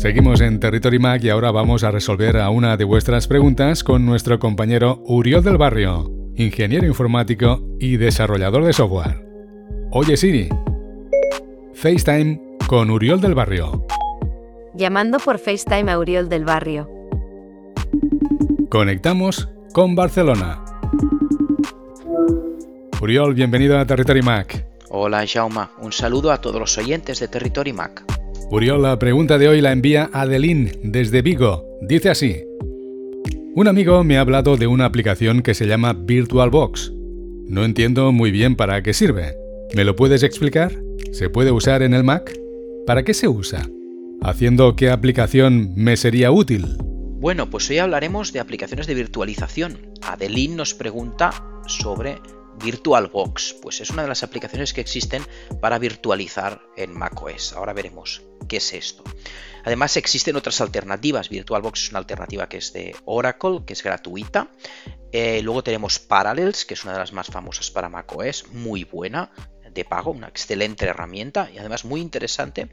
Seguimos en Territory Mac y ahora vamos a resolver a una de vuestras preguntas con nuestro compañero Uriol del Barrio, ingeniero informático y desarrollador de software. Oye Siri, FaceTime con Uriol del Barrio. Llamando por FaceTime a Uriol del Barrio. Conectamos con Barcelona. Uriol, bienvenido a Territory Mac. Hola Jaume, un saludo a todos los oyentes de Territory Mac. Uriol, la pregunta de hoy la envía Adeline desde Vigo. Dice así. Un amigo me ha hablado de una aplicación que se llama VirtualBox. No entiendo muy bien para qué sirve. ¿Me lo puedes explicar? ¿Se puede usar en el Mac? ¿Para qué se usa? ¿Haciendo qué aplicación me sería útil? Bueno, pues hoy hablaremos de aplicaciones de virtualización. Adeline nos pregunta sobre VirtualBox, pues es una de las aplicaciones que existen para virtualizar en macOS. Ahora veremos qué es esto. Además existen otras alternativas. VirtualBox es una alternativa que es de Oracle, que es gratuita. Eh, luego tenemos Parallels, que es una de las más famosas para macOS, muy buena, de pago, una excelente herramienta y además muy interesante.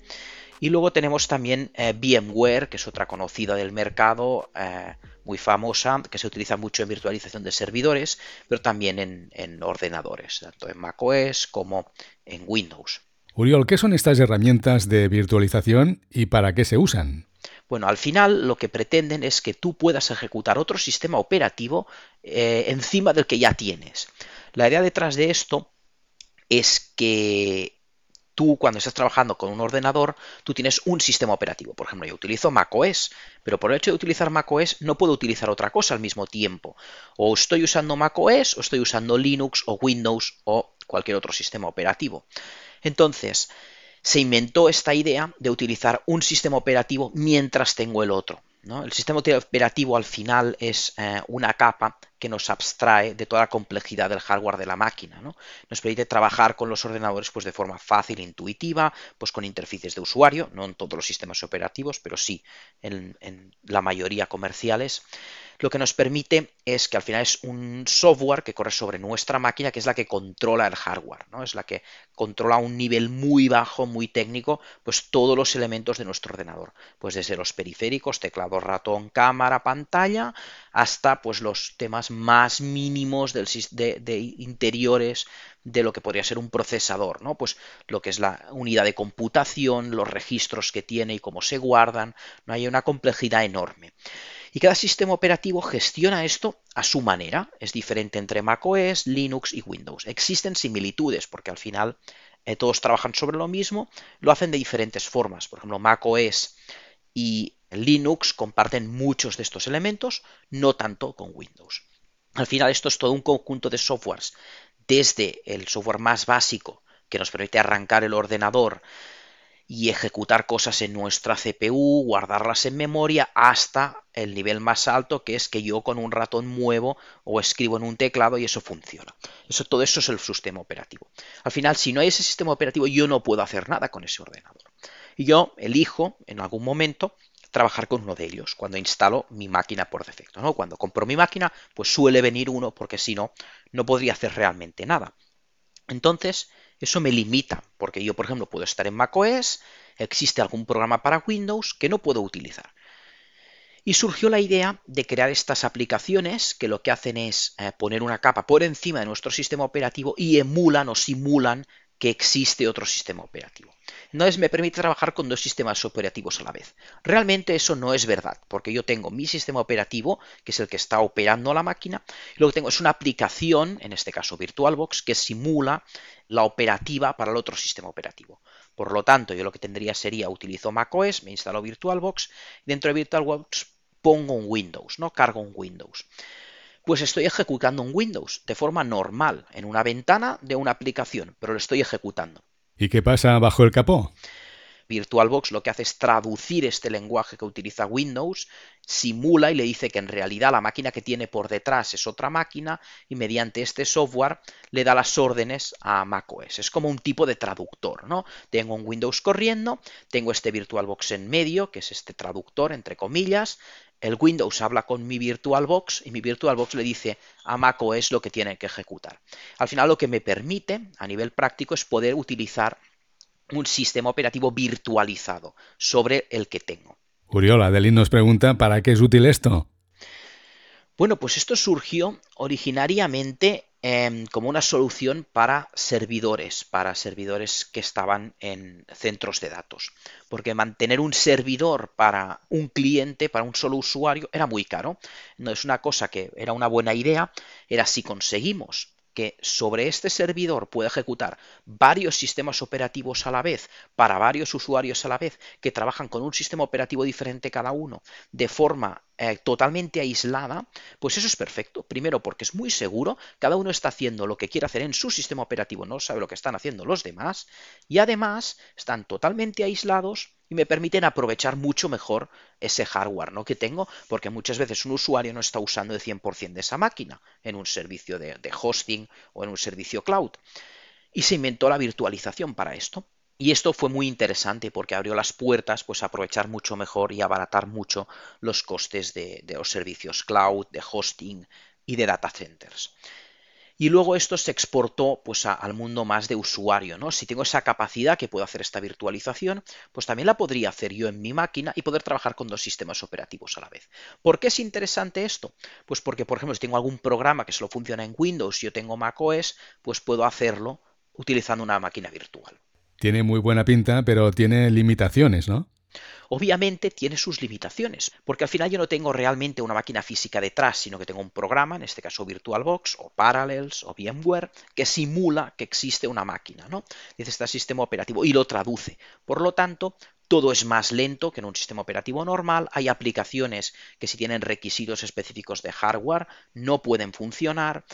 Y luego tenemos también eh, VMware, que es otra conocida del mercado, eh, muy famosa, que se utiliza mucho en virtualización de servidores, pero también en, ordenadores, tanto en macOS como en Windows. Uriol, ¿qué son estas herramientas de virtualización y para qué se usan? Bueno, al final lo que pretenden es que tú puedas ejecutar otro sistema operativo eh, encima del que ya tienes. La idea detrás de esto es que tú cuando estás trabajando con un ordenador, tú tienes un sistema operativo. Por ejemplo, yo utilizo macOS, pero por el hecho de utilizar macOS no puedo utilizar otra cosa al mismo tiempo. O estoy usando macOS, o estoy usando Linux, o Windows, o cualquier otro sistema operativo. Entonces, se inventó esta idea de utilizar un sistema operativo mientras tengo el otro. El sistema operativo al final es eh, una capa que nos abstrae de toda la complejidad del hardware de la máquina. Nos permite trabajar con los ordenadores pues, de forma fácil intuitiva, pues con interfaces de usuario, no en todos los sistemas operativos, pero sí en la mayoría comerciales lo que nos permite es que al final es un software que corre sobre nuestra máquina, que es la que controla el hardware, ¿no? Es la que controla a un nivel muy bajo, muy técnico, pues todos los elementos de nuestro ordenador. Pues desde los periféricos, teclado, ratón, cámara, pantalla, hasta pues los temas más mínimos del, de, de interiores de lo que podría ser un procesador, ¿no? Pues lo que es la unidad de computación, los registros que tiene y cómo se guardan, no hay una complejidad enorme. Y cada sistema operativo gestiona esto a su manera. Es diferente entre macOS, Linux y Windows. Existen similitudes porque al final eh, todos trabajan sobre lo mismo, lo hacen de diferentes formas. Por ejemplo, macOS y Linux comparten muchos de estos elementos, no tanto con Windows. Al final esto es todo un conjunto de softwares, desde el software más básico que nos permite arrancar el ordenador y ejecutar cosas en nuestra CPU, guardarlas en memoria, hasta el nivel más alto, que es que yo con un ratón muevo o escribo en un teclado y eso funciona. Eso, todo eso es el sistema operativo. Al final, si no hay ese sistema operativo, yo no puedo hacer nada con ese ordenador. Y yo elijo en algún momento trabajar con uno de ellos cuando instalo mi máquina por defecto. ¿no? Cuando compro mi máquina, pues suele venir uno porque si no, no podría hacer realmente nada. Entonces, eso me limita, porque yo, por ejemplo, puedo estar en macOS, existe algún programa para Windows que no puedo utilizar. Y surgió la idea de crear estas aplicaciones que lo que hacen es eh, poner una capa por encima de nuestro sistema operativo y emulan o simulan que existe otro sistema operativo. Entonces me permite trabajar con dos sistemas operativos a la vez. Realmente eso no es verdad, porque yo tengo mi sistema operativo, que es el que está operando la máquina, y lo que tengo es una aplicación, en este caso VirtualBox, que simula la operativa para el otro sistema operativo. Por lo tanto, yo lo que tendría sería utilizo macOS, me instalo VirtualBox, y dentro de VirtualBox pongo un Windows, ¿no? Cargo un Windows pues estoy ejecutando un Windows de forma normal, en una ventana de una aplicación, pero lo estoy ejecutando. ¿Y qué pasa bajo el capó? VirtualBox lo que hace es traducir este lenguaje que utiliza Windows, simula y le dice que en realidad la máquina que tiene por detrás es otra máquina y mediante este software le da las órdenes a macOS. Es como un tipo de traductor, ¿no? Tengo un Windows corriendo, tengo este VirtualBox en medio, que es este traductor entre comillas, el Windows habla con mi VirtualBox y mi VirtualBox le dice a macOS lo que tiene que ejecutar. Al final lo que me permite a nivel práctico es poder utilizar un sistema operativo virtualizado sobre el que tengo. Uriol, Adelín nos pregunta, ¿para qué es útil esto? Bueno, pues esto surgió originariamente em, como una solución para servidores, para servidores que estaban en centros de datos. Porque mantener un servidor para un cliente, para un solo usuario, era muy caro. No es una cosa que era una buena idea, era si conseguimos que sobre este servidor puede ejecutar varios sistemas operativos a la vez para varios usuarios a la vez que trabajan con un sistema operativo diferente cada uno de forma eh, totalmente aislada, pues eso es perfecto. Primero porque es muy seguro, cada uno está haciendo lo que quiere hacer en su sistema operativo, no sabe lo que están haciendo los demás y además están totalmente aislados y me permiten aprovechar mucho mejor ese hardware ¿no? que tengo, porque muchas veces un usuario no está usando el 100% de esa máquina en un servicio de, hosting o en un servicio cloud. Y se inventó la virtualización para esto. Y esto fue muy interesante porque abrió las puertas pues, a aprovechar mucho mejor y abaratar mucho los costes de los servicios cloud, de hosting y de data centers. Y luego esto se exportó pues, a, al mundo más de usuario. ¿no? Si tengo esa capacidad que puedo hacer esta virtualización, pues también la podría hacer yo en mi máquina y poder trabajar con dos sistemas operativos a la vez. ¿Por qué es interesante esto? Pues porque, por ejemplo, si tengo algún programa que solo funciona en Windows y yo tengo macOS, pues puedo hacerlo utilizando una máquina virtual. Tiene muy buena pinta, pero tiene limitaciones, ¿no? Obviamente tiene sus limitaciones, porque al final yo no tengo realmente una máquina física detrás, sino que tengo un programa, en este caso VirtualBox o Parallels o VMware, que simula que existe una máquina, ¿no? Dice este sistema operativo y lo traduce. Por lo tanto, todo es más lento que en un sistema operativo normal, hay aplicaciones que si tienen requisitos específicos de hardware no pueden funcionar.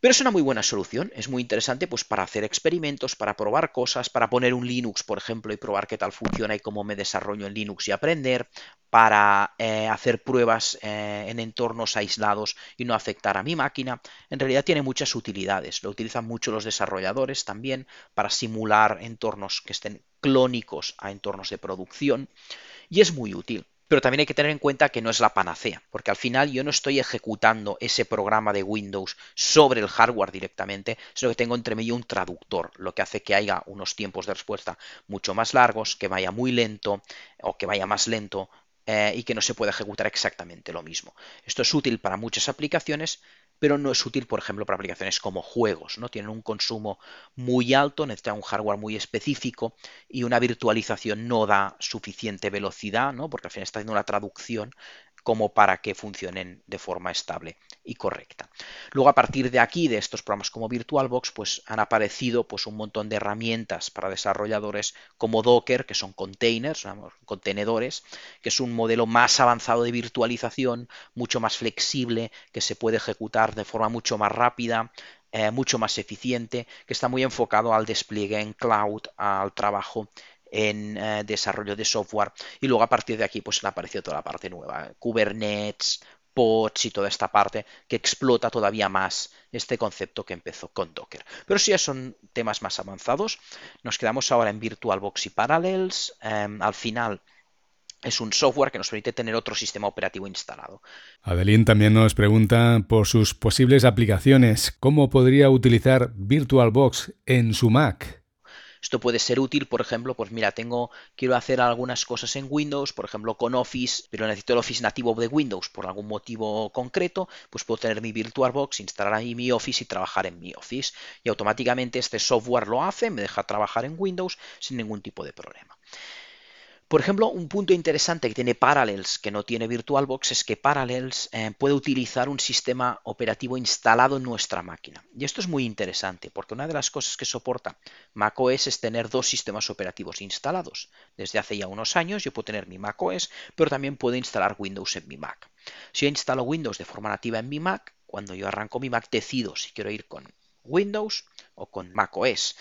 Pero es una muy buena solución, es muy interesante pues para hacer experimentos, para probar cosas, para poner un Linux, por ejemplo, y probar qué tal funciona y cómo me desarrollo en Linux y aprender, para eh, hacer pruebas eh, en entornos aislados y no afectar a mi máquina. En realidad tiene muchas utilidades, lo utilizan mucho los desarrolladores también para simular entornos que estén clónicos a entornos de producción y es muy útil. Pero también hay que tener en cuenta que no es la panacea, porque al final yo no estoy ejecutando ese programa de Windows sobre el hardware directamente, sino que tengo entre medio un traductor, lo que hace que haya unos tiempos de respuesta mucho más largos, que vaya muy lento o que vaya más lento eh, y que no se pueda ejecutar exactamente lo mismo. Esto es útil para muchas aplicaciones, pero no es útil, por ejemplo, para aplicaciones como juegos, ¿no? Tienen un consumo muy alto, necesitan un hardware muy específico y una virtualización no da suficiente velocidad, ¿no? Porque al final está haciendo una traducción como para que funcionen de forma estable y correcta. Luego a partir de aquí, de estos programas como VirtualBox, pues han aparecido pues, un montón de herramientas para desarrolladores como Docker, que son containers, contenedores, que es un modelo más avanzado de virtualización, mucho más flexible, que se puede ejecutar de forma mucho más rápida, eh, mucho más eficiente, que está muy enfocado al despliegue en cloud, al trabajo en eh, desarrollo de software y luego a partir de aquí pues le apareció toda la parte nueva, Kubernetes, y toda esta parte que explota todavía más este concepto que empezó con Docker. Pero si ya son temas más avanzados, nos quedamos ahora en VirtualBox y Parallels. Em, al final es un software que nos permite tener otro sistema operativo instalado. Adeline también nos pregunta por sus posibles aplicaciones, ¿cómo podría utilizar VirtualBox en su Mac? Esto puede ser útil, por ejemplo, pues mira, tengo, quiero hacer algunas cosas en Windows, por ejemplo con Office, pero necesito el Office nativo de Windows por algún motivo concreto, pues puedo tener mi VirtualBox, instalar ahí mi Office y trabajar en mi Office. Y automáticamente este software lo hace, me deja trabajar en Windows sin ningún tipo de problema. Por ejemplo, un punto interesante que tiene Parallels, que no tiene VirtualBox, es que Parallels eh, puede utilizar un sistema operativo instalado en nuestra máquina. Y esto es muy interesante, porque una de las cosas que soporta macOS es tener dos sistemas operativos instalados. Desde hace ya unos años yo puedo tener mi macOS, pero también puedo instalar Windows en mi Mac. Si yo instalo Windows de forma nativa en mi Mac, cuando yo arranco mi Mac decido si quiero ir con Windows o con macOS.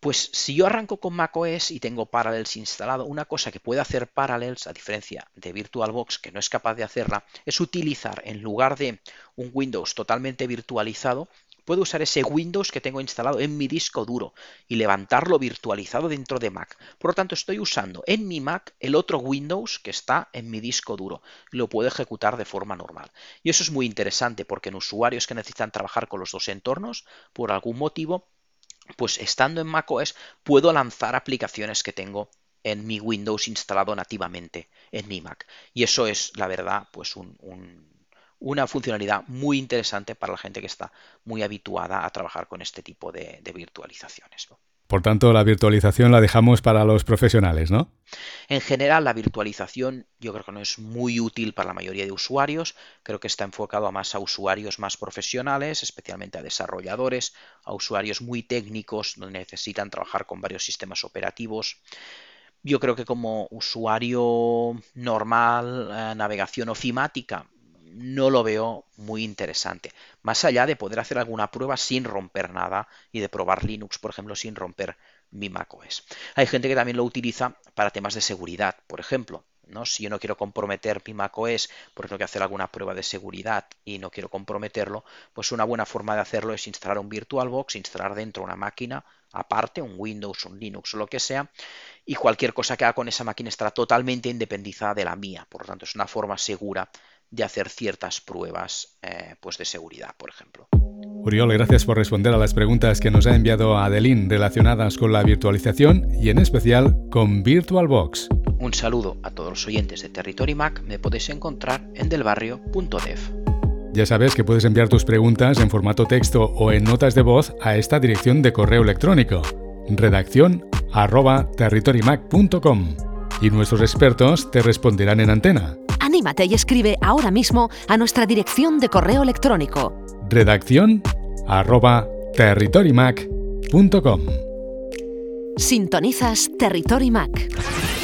Pues si yo arranco con macOS y tengo Parallels instalado, una cosa que puede hacer Parallels, a diferencia de VirtualBox, que no es capaz de hacerla, es utilizar en lugar de un Windows totalmente virtualizado, puedo usar ese Windows que tengo instalado en mi disco duro y levantarlo virtualizado dentro de Mac. Por lo tanto, estoy usando en mi Mac el otro Windows que está en mi disco duro. Lo puedo ejecutar de forma normal. Y eso es muy interesante porque en usuarios que necesitan trabajar con los dos entornos, por algún motivo, pues estando en macOS puedo lanzar aplicaciones que tengo en mi Windows instalado nativamente en mi Mac. Y eso es, la verdad, pues una funcionalidad muy interesante para la gente que está muy habituada a trabajar con este tipo de, virtualizaciones. Por tanto, la virtualización la dejamos para los profesionales, ¿no? En general, la virtualización yo creo que no es muy útil para la mayoría de usuarios. Creo que está enfocado a más a usuarios más profesionales, especialmente a desarrolladores, a usuarios muy técnicos donde necesitan trabajar con varios sistemas operativos. Yo creo que como usuario normal, eh, navegación ofimática, no lo veo muy interesante. Más allá de poder hacer alguna prueba sin romper nada y de probar Linux, por ejemplo, sin romper mi macOS. Hay gente que también lo utiliza para temas de seguridad, por ejemplo. ¿no? Si yo no quiero comprometer mi macOS porque tengo que hacer alguna prueba de seguridad y no quiero comprometerlo, pues una buena forma de hacerlo es instalar un VirtualBox, instalar dentro una máquina aparte, un Windows, un Linux o lo que sea, y cualquier cosa que haga con esa máquina estará totalmente independizada de la mía. Por lo tanto, es una forma segura de hacer ciertas pruebas eh, pues de seguridad, por ejemplo. Uriol, gracias por responder a las preguntas que nos ha enviado Adeline relacionadas con la virtualización y en especial con VirtualBox. Un saludo a todos los oyentes de Territory Mac. Me podéis encontrar en delbarrio.dev. Ya sabes que puedes enviar tus preguntas en formato texto o en notas de voz a esta dirección de correo electrónico redacción arroba territorymac.com y nuestros expertos te responderán en antena. Anímate y escribe ahora mismo a nuestra dirección de correo electrónico. Redacción arroba territorymac.com. Sintonizas Territory Mac.